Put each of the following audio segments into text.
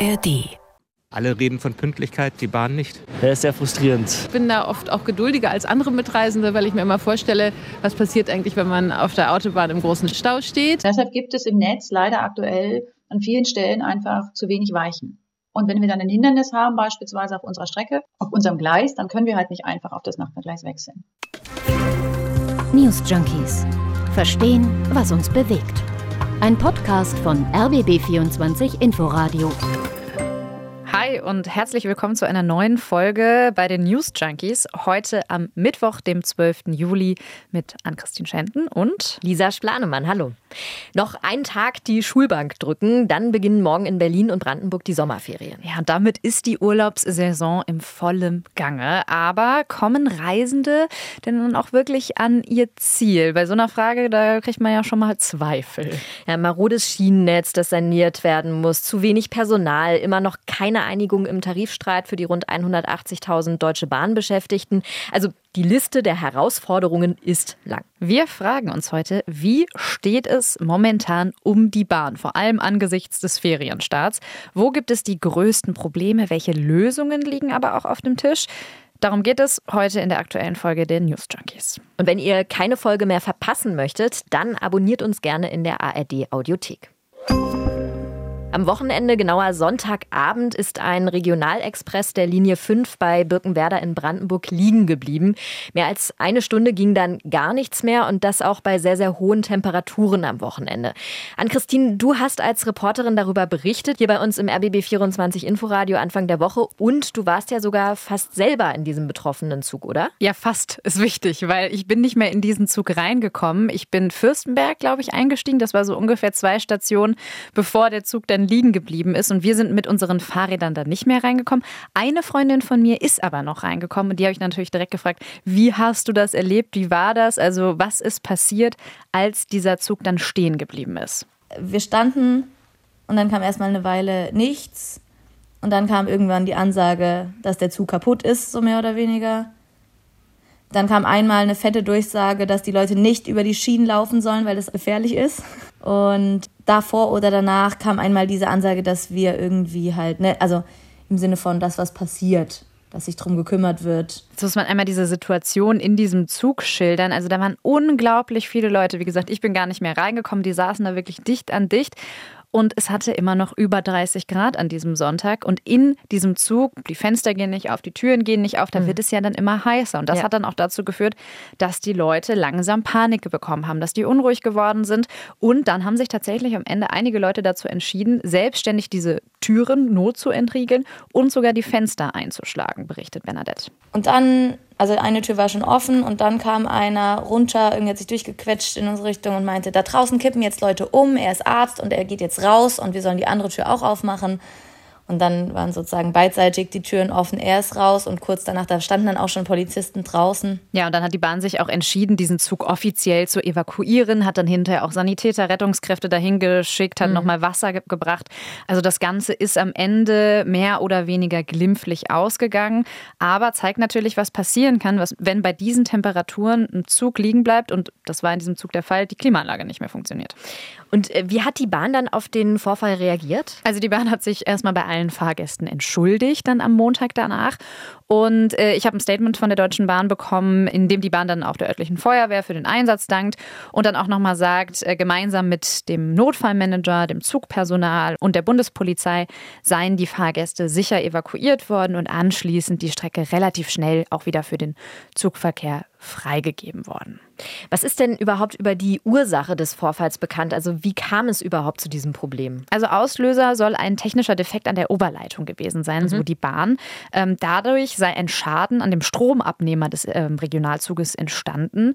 ARD. Alle reden von Pünktlichkeit, die Bahn nicht. Das ist sehr frustrierend. Ich bin da oft auch geduldiger als andere Mitreisende, weil ich mir immer vorstelle, was passiert eigentlich, wenn man auf der Autobahn im großen Stau steht. Deshalb gibt es im Netz leider aktuell an vielen Stellen einfach zu wenig Weichen. Und wenn wir dann ein Hindernis haben, beispielsweise auf unserer Strecke, auf unserem Gleis, dann können wir halt nicht einfach auf das Nachbargleis wechseln. News Junkies. Verstehen, was uns bewegt. Ein Podcast von RBB24 Inforadio. Hi und herzlich willkommen zu einer neuen Folge bei den News Junkies. Heute am Mittwoch, dem 12. Juli mit Ann-Christine Schenten und Lisa Splanemann. Hallo. Noch einen Tag die Schulbank drücken, dann beginnen morgen in Berlin und Brandenburg die Sommerferien. Ja, damit ist die Urlaubssaison im vollen Gange. Aber kommen Reisende denn nun auch wirklich an ihr Ziel? Bei so einer Frage, da kriegt man ja schon mal Zweifel. Ja, marodes Schienennetz, das saniert werden muss, zu wenig Personal, immer noch keine Einigung im Tarifstreit für die rund 180.000 Deutsche Bahnbeschäftigten. Also die Liste der Herausforderungen ist lang. Wir fragen uns heute, wie steht es momentan um die Bahn, vor allem angesichts des Ferienstarts? Wo gibt es die größten Probleme? Welche Lösungen liegen aber auch auf dem Tisch? Darum geht es heute in der aktuellen Folge der News Junkies. Und wenn ihr keine Folge mehr verpassen möchtet, dann abonniert uns gerne in der ARD Audiothek. Am Wochenende, genauer Sonntagabend, ist ein Regionalexpress der Linie 5 bei Birkenwerder in Brandenburg liegen geblieben. Mehr als eine Stunde ging dann gar nichts mehr und das auch bei sehr, sehr hohen Temperaturen am Wochenende. Ann-Christine, du hast als Reporterin darüber berichtet, hier bei uns im RBB24 Inforadio Anfang der Woche und du warst ja sogar fast selber in diesem betroffenen Zug, oder? Ja, fast ist wichtig, weil ich bin nicht mehr in diesen Zug reingekommen. Ich bin Fürstenberg, glaube ich, eingestiegen. Das war so ungefähr zwei Stationen, bevor der Zug dann dann liegen geblieben ist und wir sind mit unseren Fahrrädern dann nicht mehr reingekommen. Eine Freundin von mir ist aber noch reingekommen und die habe ich natürlich direkt gefragt, wie hast du das erlebt? Wie war das? Also was ist passiert, als dieser Zug dann stehen geblieben ist? Wir standen und dann kam erstmal eine Weile nichts und dann kam irgendwann die Ansage, dass der Zug kaputt ist, so mehr oder weniger. Dann kam einmal eine fette Durchsage, dass die Leute nicht über die Schienen laufen sollen, weil das gefährlich ist. Und davor oder danach kam einmal diese Ansage, dass wir irgendwie halt, ne, also im Sinne von das, was passiert, dass sich drum gekümmert wird. Jetzt muss man einmal diese Situation in diesem Zug schildern. Also da waren unglaublich viele Leute. Wie gesagt, ich bin gar nicht mehr reingekommen. Die saßen da wirklich dicht an dicht. Und es hatte immer noch über 30 Grad an diesem Sonntag. Und in diesem Zug, die Fenster gehen nicht auf, die Türen gehen nicht auf, da mhm. wird es ja dann immer heißer. Und das ja. hat dann auch dazu geführt, dass die Leute langsam Panik bekommen haben, dass die unruhig geworden sind. Und dann haben sich tatsächlich am Ende einige Leute dazu entschieden, selbstständig diese Türen not zu entriegeln und sogar die Fenster einzuschlagen, berichtet Bernadette. Und dann also eine Tür war schon offen und dann kam einer runter, irgendwie hat sich durchgequetscht in unsere Richtung und meinte, da draußen kippen jetzt Leute um, er ist Arzt und er geht jetzt raus und wir sollen die andere Tür auch aufmachen. Und dann waren sozusagen beidseitig die Türen offen. Er ist raus und kurz danach, da standen dann auch schon Polizisten draußen. Ja, und dann hat die Bahn sich auch entschieden, diesen Zug offiziell zu evakuieren, hat dann hinterher auch Sanitäter, Rettungskräfte dahin geschickt, hat mhm. nochmal Wasser ge gebracht. Also das Ganze ist am Ende mehr oder weniger glimpflich ausgegangen, aber zeigt natürlich, was passieren kann, was, wenn bei diesen Temperaturen ein Zug liegen bleibt und das war in diesem Zug der Fall, die Klimaanlage nicht mehr funktioniert. Und äh, wie hat die Bahn dann auf den Vorfall reagiert? Also die Bahn hat sich erstmal bei allen Fahrgästen entschuldigt, dann am Montag danach. Und äh, ich habe ein Statement von der Deutschen Bahn bekommen, in dem die Bahn dann auch der örtlichen Feuerwehr für den Einsatz dankt und dann auch nochmal sagt, äh, gemeinsam mit dem Notfallmanager, dem Zugpersonal und der Bundespolizei seien die Fahrgäste sicher evakuiert worden und anschließend die Strecke relativ schnell auch wieder für den Zugverkehr freigegeben worden. Was ist denn überhaupt über die Ursache des Vorfalls bekannt? Also wie kam es überhaupt zu diesem Problem? Also Auslöser soll ein technischer Defekt an der Oberleitung gewesen sein, mhm. so die Bahn. Ähm, dadurch sei ein Schaden an dem Stromabnehmer des ähm, Regionalzuges entstanden.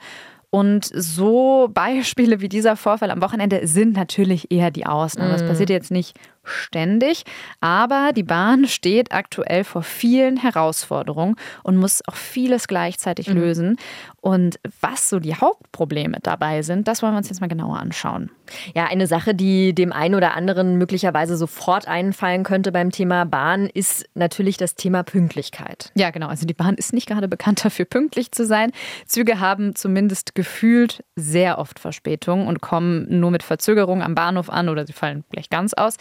Und so Beispiele wie dieser Vorfall am Wochenende sind natürlich eher die Ausnahme. Das mhm. passiert jetzt nicht ständig. Aber die Bahn steht aktuell vor vielen Herausforderungen und muss auch vieles gleichzeitig mhm. lösen. Und was so die Hauptprobleme dabei sind, das wollen wir uns jetzt mal genauer anschauen. Ja, eine Sache, die dem einen oder anderen möglicherweise sofort einfallen könnte beim Thema Bahn, ist natürlich das Thema Pünktlichkeit. Ja, genau. Also die Bahn ist nicht gerade bekannt dafür, pünktlich zu sein. Züge haben zumindest gefühlt sehr oft Verspätung und kommen nur mit Verzögerung am Bahnhof an oder sie fallen gleich ganz aus.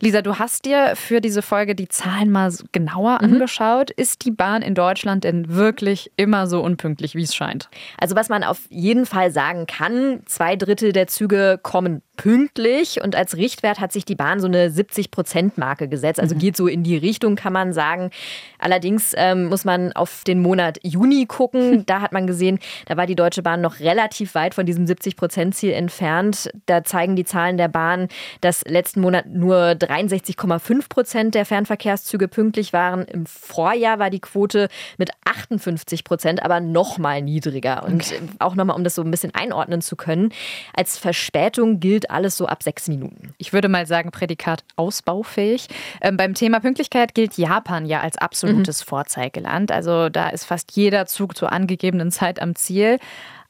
Lisa, du hast dir für diese Folge die Zahlen mal genauer mhm. angeschaut. Ist die Bahn in Deutschland denn wirklich immer so unpünktlich, wie es scheint? Also was man auf jeden Fall sagen kann, zwei Drittel der Züge kommen pünktlich und als Richtwert hat sich die Bahn so eine 70-Prozent-Marke gesetzt. Also mhm. geht so in die Richtung, kann man sagen. Allerdings ähm, muss man auf den Monat Juni gucken. Da hat man gesehen, da war die Deutsche Bahn noch relativ weit von diesem 70-Prozent-Ziel entfernt. Da zeigen die Zahlen der Bahn, dass letzten Monat nur 63,5 Prozent der Fernverkehrszüge pünktlich waren. Im Vorjahr war die Quote mit 58 Prozent aber noch mal niedriger. Und okay. auch noch mal, um das so ein bisschen einordnen zu können, als Verspätung gilt alles so ab sechs Minuten. Ich würde mal sagen, Prädikat ausbaufähig. Ähm, beim Thema Pünktlichkeit gilt Japan ja als absolutes mhm. Vorzeigeland. Also da ist fast jeder Zug zur angegebenen Zeit am Ziel.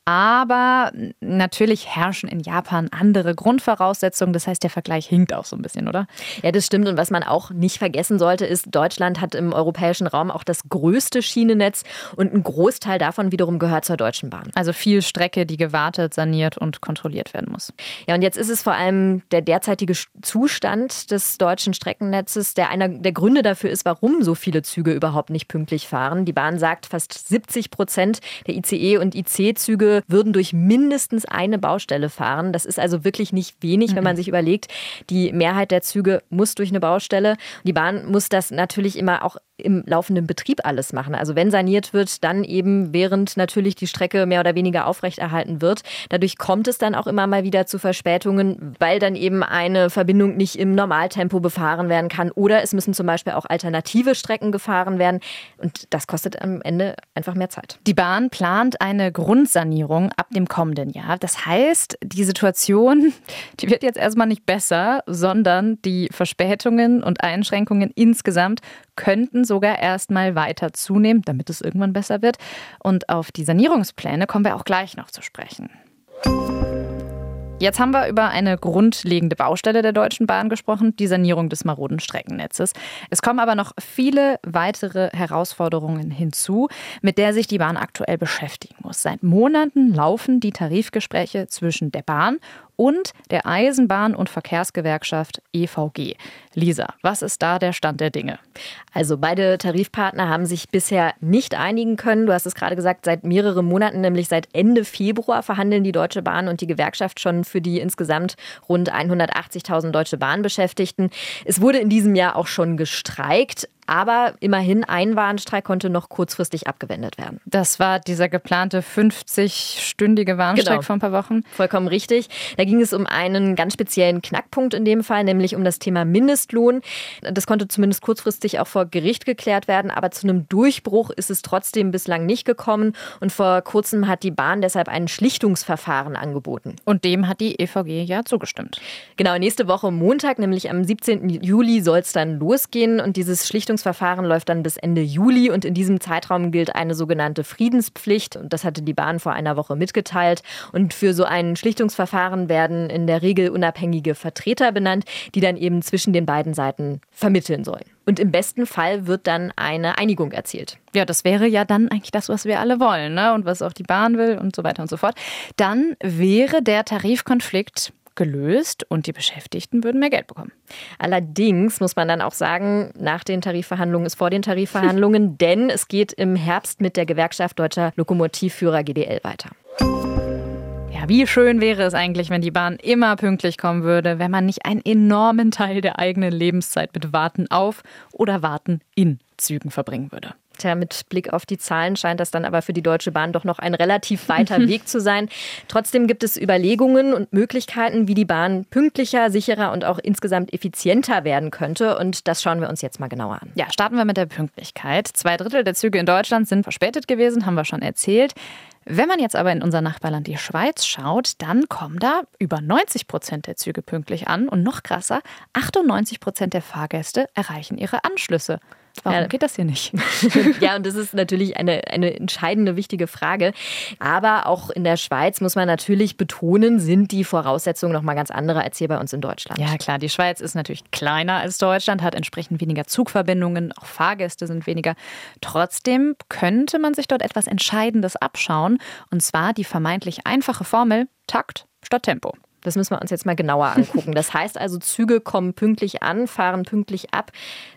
Aber natürlich herrschen in Japan andere Grundvoraussetzungen. Das heißt, der Vergleich hinkt auch so ein bisschen, oder? Ja, das stimmt. Und was man auch nicht vergessen sollte, ist, Deutschland hat im europäischen Raum auch das größte Schienennetz und ein Großteil davon wiederum gehört zur Deutschen Bahn. Also viel Strecke, die gewartet, saniert und kontrolliert werden muss. Ja, und jetzt ist es vor allem der derzeitige Zustand des deutschen Streckennetzes, der einer der Gründe dafür ist, warum so viele Züge überhaupt nicht pünktlich fahren. Die Bahn sagt, fast 70 Prozent der ICE und IC-Züge würden durch mindestens eine Baustelle fahren. Das ist also wirklich nicht wenig, wenn man mhm. sich überlegt, die Mehrheit der Züge muss durch eine Baustelle. Die Bahn muss das natürlich immer auch im laufenden Betrieb alles machen. Also wenn saniert wird, dann eben während natürlich die Strecke mehr oder weniger aufrechterhalten wird. Dadurch kommt es dann auch immer mal wieder zu Verspätungen, weil dann eben eine Verbindung nicht im Normaltempo befahren werden kann oder es müssen zum Beispiel auch alternative Strecken gefahren werden und das kostet am Ende einfach mehr Zeit. Die Bahn plant eine Grundsanierung ab dem kommenden Jahr. Das heißt, die Situation, die wird jetzt erstmal nicht besser, sondern die Verspätungen und Einschränkungen insgesamt könnten sogar erstmal weiter zunehmen, damit es irgendwann besser wird. Und auf die Sanierungspläne kommen wir auch gleich noch zu sprechen. Jetzt haben wir über eine grundlegende Baustelle der Deutschen Bahn gesprochen, die Sanierung des maroden Streckennetzes. Es kommen aber noch viele weitere Herausforderungen hinzu, mit der sich die Bahn aktuell beschäftigen muss. Seit Monaten laufen die Tarifgespräche zwischen der Bahn und der Eisenbahn- und Verkehrsgewerkschaft EVG. Lisa, was ist da der Stand der Dinge? Also beide Tarifpartner haben sich bisher nicht einigen können. Du hast es gerade gesagt, seit mehreren Monaten, nämlich seit Ende Februar, verhandeln die Deutsche Bahn und die Gewerkschaft schon für die insgesamt rund 180.000 Deutsche Bahnbeschäftigten. Es wurde in diesem Jahr auch schon gestreikt. Aber immerhin ein Warnstreik konnte noch kurzfristig abgewendet werden. Das war dieser geplante 50-stündige Warnstreik genau. vor ein paar Wochen. Vollkommen richtig. Da ging es um einen ganz speziellen Knackpunkt in dem Fall, nämlich um das Thema Mindestlohn. Das konnte zumindest kurzfristig auch vor Gericht geklärt werden, aber zu einem Durchbruch ist es trotzdem bislang nicht gekommen. Und vor kurzem hat die Bahn deshalb ein Schlichtungsverfahren angeboten. Und dem hat die EVG ja zugestimmt. Genau, nächste Woche Montag, nämlich am 17. Juli, soll es dann losgehen. Und dieses Schlichtungsverfahren Schlichtungsverfahren läuft dann bis Ende Juli und in diesem Zeitraum gilt eine sogenannte Friedenspflicht. Und das hatte die Bahn vor einer Woche mitgeteilt. Und für so ein Schlichtungsverfahren werden in der Regel unabhängige Vertreter benannt, die dann eben zwischen den beiden Seiten vermitteln sollen. Und im besten Fall wird dann eine Einigung erzielt. Ja, das wäre ja dann eigentlich das, was wir alle wollen, ne? Und was auch die Bahn will und so weiter und so fort. Dann wäre der Tarifkonflikt gelöst und die Beschäftigten würden mehr Geld bekommen. Allerdings muss man dann auch sagen, nach den Tarifverhandlungen ist vor den Tarifverhandlungen, denn es geht im Herbst mit der Gewerkschaft Deutscher Lokomotivführer GDL weiter. Ja, wie schön wäre es eigentlich, wenn die Bahn immer pünktlich kommen würde, wenn man nicht einen enormen Teil der eigenen Lebenszeit mit Warten auf oder Warten in Zügen verbringen würde. Tja, mit Blick auf die Zahlen scheint das dann aber für die Deutsche Bahn doch noch ein relativ weiter Weg zu sein. Trotzdem gibt es Überlegungen und Möglichkeiten, wie die Bahn pünktlicher, sicherer und auch insgesamt effizienter werden könnte. Und das schauen wir uns jetzt mal genauer an. Ja, starten wir mit der Pünktlichkeit. Zwei Drittel der Züge in Deutschland sind verspätet gewesen, haben wir schon erzählt. Wenn man jetzt aber in unser Nachbarland die Schweiz schaut, dann kommen da über 90 Prozent der Züge pünktlich an und noch krasser, 98 Prozent der Fahrgäste erreichen ihre Anschlüsse. Warum ja. geht das hier nicht? ja, und das ist natürlich eine, eine entscheidende, wichtige Frage. Aber auch in der Schweiz muss man natürlich betonen, sind die Voraussetzungen noch mal ganz andere als hier bei uns in Deutschland. Ja, klar. Die Schweiz ist natürlich kleiner als Deutschland, hat entsprechend weniger Zugverbindungen, auch Fahrgäste sind weniger. Trotzdem könnte man sich dort etwas Entscheidendes abschauen. Und zwar die vermeintlich einfache Formel Takt statt Tempo. Das müssen wir uns jetzt mal genauer angucken. Das heißt also, Züge kommen pünktlich an, fahren pünktlich ab,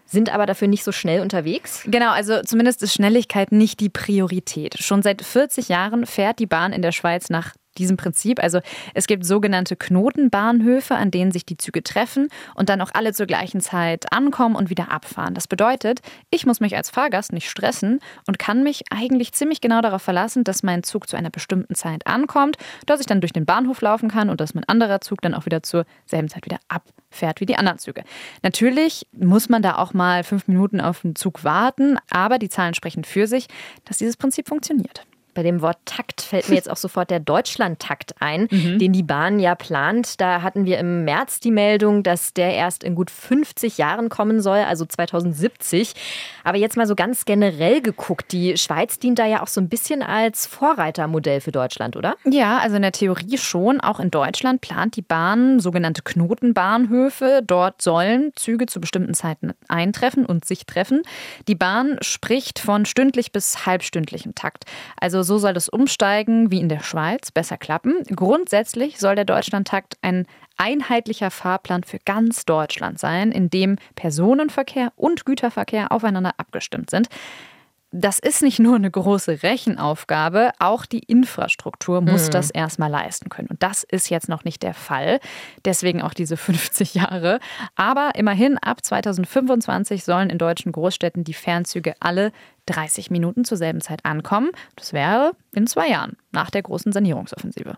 sind aber dafür nicht so schnell unterwegs? Genau, also zumindest ist Schnelligkeit nicht die Priorität. Schon seit 40 Jahren fährt die Bahn in der Schweiz nach diesem Prinzip. Also es gibt sogenannte Knotenbahnhöfe, an denen sich die Züge treffen und dann auch alle zur gleichen Zeit ankommen und wieder abfahren. Das bedeutet, ich muss mich als Fahrgast nicht stressen und kann mich eigentlich ziemlich genau darauf verlassen, dass mein Zug zu einer bestimmten Zeit ankommt, dass ich dann durch den Bahnhof laufen kann und dass mein anderer Zug dann auch wieder zur selben Zeit wieder abfährt wie die anderen Züge. Natürlich muss man da auch mal fünf Minuten auf den Zug warten, aber die Zahlen sprechen für sich, dass dieses Prinzip funktioniert. Bei dem Wort Takt fällt mir jetzt auch sofort der Deutschland-Takt ein, mhm. den die Bahn ja plant. Da hatten wir im März die Meldung, dass der erst in gut 50 Jahren kommen soll, also 2070. Aber jetzt mal so ganz generell geguckt, die Schweiz dient da ja auch so ein bisschen als Vorreitermodell für Deutschland, oder? Ja, also in der Theorie schon. Auch in Deutschland plant die Bahn sogenannte Knotenbahnhöfe. Dort sollen Züge zu bestimmten Zeiten eintreffen und sich treffen. Die Bahn spricht von stündlich bis halbstündlichem Takt. Also also so soll das Umsteigen wie in der Schweiz besser klappen. Grundsätzlich soll der Deutschlandtakt ein einheitlicher Fahrplan für ganz Deutschland sein, in dem Personenverkehr und Güterverkehr aufeinander abgestimmt sind das ist nicht nur eine große Rechenaufgabe, auch die Infrastruktur muss mhm. das erstmal leisten können. Und das ist jetzt noch nicht der Fall. Deswegen auch diese 50 Jahre. Aber immerhin ab 2025 sollen in deutschen Großstädten die Fernzüge alle 30 Minuten zur selben Zeit ankommen. Das wäre in zwei Jahren nach der großen Sanierungsoffensive.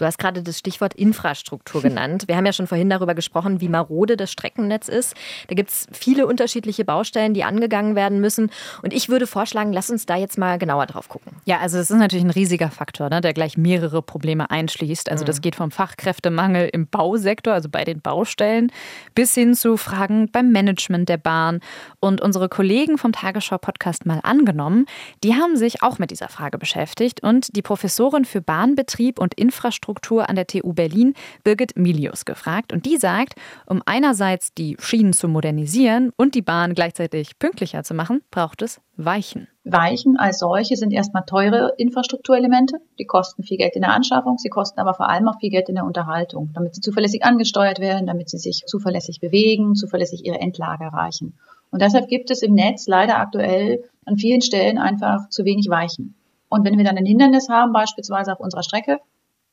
Du hast gerade das Stichwort Infrastruktur genannt. Wir haben ja schon vorhin darüber gesprochen, wie marode das Streckennetz ist. Da gibt es viele unterschiedliche Baustellen, die angegangen werden müssen. Und ich würde vorschlagen, lass uns da jetzt mal genauer drauf gucken. Ja, also es ist natürlich ein riesiger Faktor, ne, der gleich mehrere Probleme einschließt. Also das mhm. geht vom Fachkräftemangel im Bausektor, also bei den Baustellen, bis hin zu Fragen beim Management der Bahn. Und unsere Kollegen vom Tagesschau-Podcast mal angenommen, die haben sich auch mit dieser Frage beschäftigt. Und die Professorin für Bahnbetrieb und Infrastruktur Infrastruktur an der TU Berlin, Birgit Milius, gefragt. Und die sagt, um einerseits die Schienen zu modernisieren und die Bahn gleichzeitig pünktlicher zu machen, braucht es Weichen. Weichen als solche sind erstmal teure Infrastrukturelemente. Die kosten viel Geld in der Anschaffung, sie kosten aber vor allem auch viel Geld in der Unterhaltung, damit sie zuverlässig angesteuert werden, damit sie sich zuverlässig bewegen, zuverlässig ihre Endlage erreichen. Und deshalb gibt es im Netz leider aktuell an vielen Stellen einfach zu wenig Weichen. Und wenn wir dann ein Hindernis haben, beispielsweise auf unserer Strecke,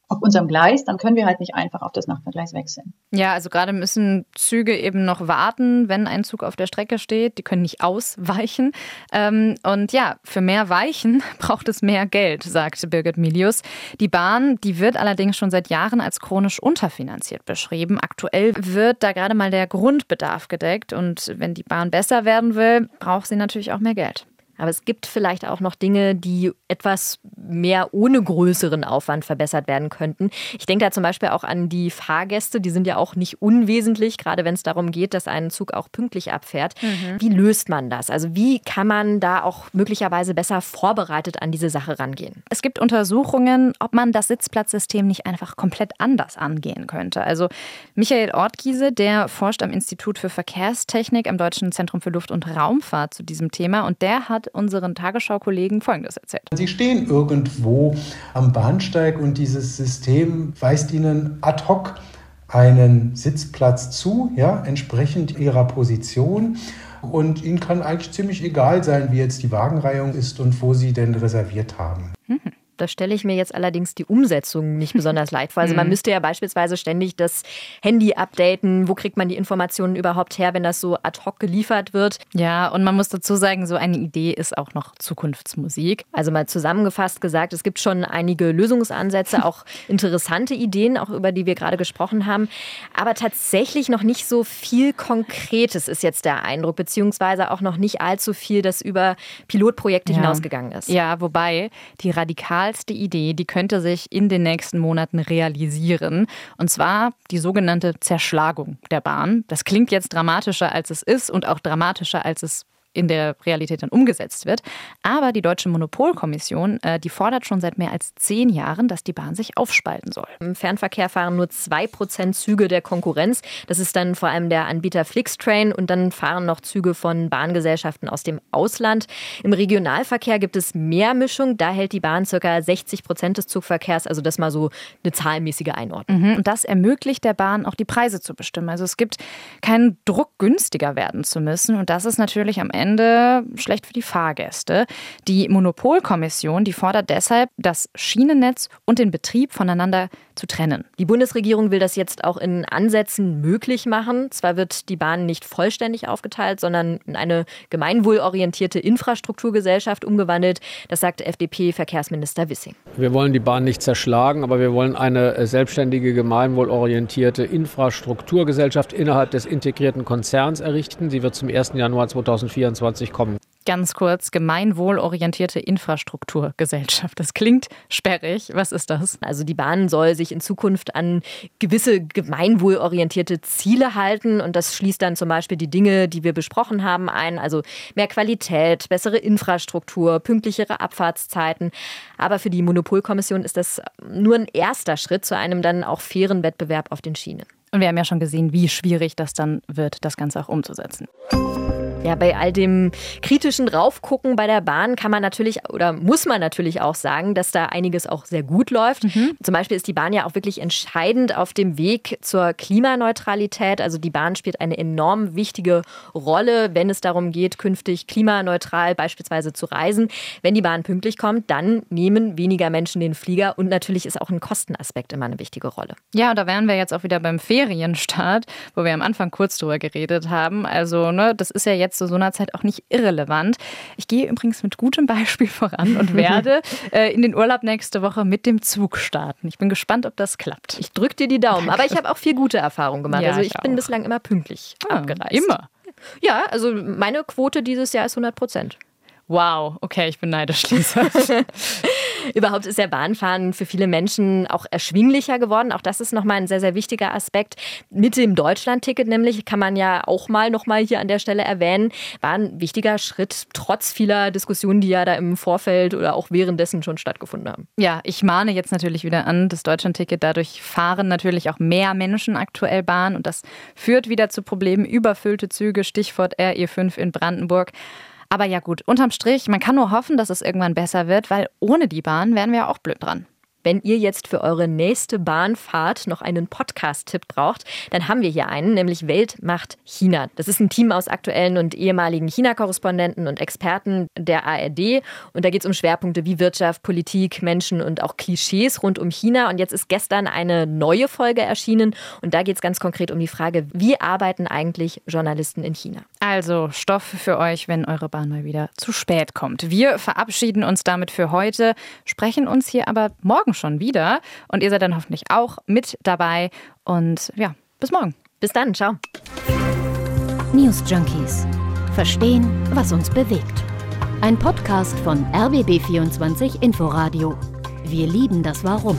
auf unserem Gleis, dann können wir halt nicht einfach auf das Nachbargleis wechseln. Ja, also gerade müssen Züge eben noch warten, wenn ein Zug auf der Strecke steht. Die können nicht ausweichen. Ähm, und ja, für mehr Weichen braucht es mehr Geld, sagte Birgit Milius. Die Bahn, die wird allerdings schon seit Jahren als chronisch unterfinanziert beschrieben. Aktuell wird da gerade mal der Grundbedarf gedeckt. Und wenn die Bahn besser werden will, braucht sie natürlich auch mehr Geld. Aber es gibt vielleicht auch noch Dinge, die etwas mehr ohne größeren Aufwand verbessert werden könnten. Ich denke da zum Beispiel auch an die Fahrgäste, die sind ja auch nicht unwesentlich, gerade wenn es darum geht, dass ein Zug auch pünktlich abfährt. Mhm. Wie löst man das? Also wie kann man da auch möglicherweise besser vorbereitet an diese Sache rangehen? Es gibt Untersuchungen, ob man das Sitzplatzsystem nicht einfach komplett anders angehen könnte. Also Michael Ortgiese, der forscht am Institut für Verkehrstechnik am Deutschen Zentrum für Luft- und Raumfahrt zu diesem Thema und der hat unseren Tagesschau-Kollegen Folgendes erzählt. Sie stehen irgendwo am Bahnsteig und dieses System weist Ihnen ad hoc einen Sitzplatz zu, ja, entsprechend Ihrer Position. Und Ihnen kann eigentlich ziemlich egal sein, wie jetzt die Wagenreihung ist und wo Sie denn reserviert haben. Mhm. Da stelle ich mir jetzt allerdings die Umsetzung nicht besonders leicht vor. Also man mhm. müsste ja beispielsweise ständig das Handy updaten. Wo kriegt man die Informationen überhaupt her, wenn das so ad hoc geliefert wird? Ja, und man muss dazu sagen, so eine Idee ist auch noch Zukunftsmusik. Also mal zusammengefasst gesagt, es gibt schon einige Lösungsansätze, auch interessante Ideen, auch über die wir gerade gesprochen haben. Aber tatsächlich noch nicht so viel Konkretes ist jetzt der Eindruck, beziehungsweise auch noch nicht allzu viel, das über Pilotprojekte ja. hinausgegangen ist. Ja, wobei die radikal genialste Idee, die könnte sich in den nächsten Monaten realisieren. Und zwar die sogenannte Zerschlagung der Bahn. Das klingt jetzt dramatischer, als es ist und auch dramatischer, als es in der Realität dann umgesetzt wird. Aber die Deutsche Monopolkommission, äh, die fordert schon seit mehr als zehn Jahren, dass die Bahn sich aufspalten soll. Im Fernverkehr fahren nur zwei Prozent Züge der Konkurrenz. Das ist dann vor allem der Anbieter Flixtrain und dann fahren noch Züge von Bahngesellschaften aus dem Ausland. Im Regionalverkehr gibt es mehr Mischung. Da hält die Bahn ca. 60 Prozent des Zugverkehrs. Also das mal so eine zahlenmäßige Einordnung. Mhm. Und das ermöglicht der Bahn auch die Preise zu bestimmen. Also es gibt keinen Druck, günstiger werden zu müssen. Und das ist natürlich am Ende schlecht für die Fahrgäste. Die Monopolkommission, die fordert deshalb, das Schienennetz und den Betrieb voneinander zu trennen. Die Bundesregierung will das jetzt auch in Ansätzen möglich machen. Zwar wird die Bahn nicht vollständig aufgeteilt, sondern in eine gemeinwohlorientierte Infrastrukturgesellschaft umgewandelt. Das sagt FDP-Verkehrsminister Wissing. Wir wollen die Bahn nicht zerschlagen, aber wir wollen eine selbstständige, gemeinwohlorientierte Infrastrukturgesellschaft innerhalb des integrierten Konzerns errichten. Sie wird zum 1. Januar 2024 kommen. Ganz kurz, gemeinwohlorientierte Infrastrukturgesellschaft. Das klingt sperrig. Was ist das? Also die Bahn soll sich in Zukunft an gewisse gemeinwohlorientierte Ziele halten. Und das schließt dann zum Beispiel die Dinge, die wir besprochen haben, ein. Also mehr Qualität, bessere Infrastruktur, pünktlichere Abfahrtszeiten. Aber für die Monopolkommission ist das nur ein erster Schritt zu einem dann auch fairen Wettbewerb auf den Schienen. Und wir haben ja schon gesehen, wie schwierig das dann wird, das Ganze auch umzusetzen. Ja, bei all dem kritischen Raufgucken bei der Bahn kann man natürlich oder muss man natürlich auch sagen, dass da einiges auch sehr gut läuft. Mhm. Zum Beispiel ist die Bahn ja auch wirklich entscheidend auf dem Weg zur Klimaneutralität. Also die Bahn spielt eine enorm wichtige Rolle, wenn es darum geht, künftig klimaneutral beispielsweise zu reisen. Wenn die Bahn pünktlich kommt, dann nehmen weniger Menschen den Flieger und natürlich ist auch ein Kostenaspekt immer eine wichtige Rolle. Ja, da wären wir jetzt auch wieder beim Ferienstart, wo wir am Anfang kurz drüber geredet haben. Also, ne, das ist ja jetzt zu so einer Zeit auch nicht irrelevant. Ich gehe übrigens mit gutem Beispiel voran und werde äh, in den Urlaub nächste Woche mit dem Zug starten. Ich bin gespannt, ob das klappt. Ich drücke dir die Daumen. Danke. Aber ich habe auch viel gute Erfahrungen gemacht. Ja, also ich, ich bin bislang immer pünktlich ah, abgereist. Immer. Ja, also meine Quote dieses Jahr ist 100 Prozent. Wow, okay, ich bin neidisch, Lisa. Überhaupt ist der Bahnfahren für viele Menschen auch erschwinglicher geworden. Auch das ist nochmal ein sehr, sehr wichtiger Aspekt. Mit dem Deutschland-Ticket nämlich kann man ja auch mal nochmal hier an der Stelle erwähnen, war ein wichtiger Schritt, trotz vieler Diskussionen, die ja da im Vorfeld oder auch währenddessen schon stattgefunden haben. Ja, ich mahne jetzt natürlich wieder an, das Deutschland-Ticket, dadurch fahren natürlich auch mehr Menschen aktuell Bahn und das führt wieder zu Problemen. Überfüllte Züge, Stichwort RE5 in Brandenburg. Aber ja gut, unterm Strich, man kann nur hoffen, dass es irgendwann besser wird, weil ohne die Bahn wären wir ja auch blöd dran. Wenn ihr jetzt für eure nächste Bahnfahrt noch einen Podcast-Tipp braucht, dann haben wir hier einen, nämlich Welt macht China. Das ist ein Team aus aktuellen und ehemaligen China-Korrespondenten und Experten der ARD. Und da geht es um Schwerpunkte wie Wirtschaft, Politik, Menschen und auch Klischees rund um China. Und jetzt ist gestern eine neue Folge erschienen. Und da geht es ganz konkret um die Frage, wie arbeiten eigentlich Journalisten in China? Also Stoff für euch, wenn eure Bahn mal wieder zu spät kommt. Wir verabschieden uns damit für heute, sprechen uns hier aber morgen schon wieder. Und ihr seid dann hoffentlich auch mit dabei. Und ja, bis morgen. Bis dann. Ciao. News Junkies. Verstehen, was uns bewegt. Ein Podcast von RBB24 Inforadio. Wir lieben das Warum.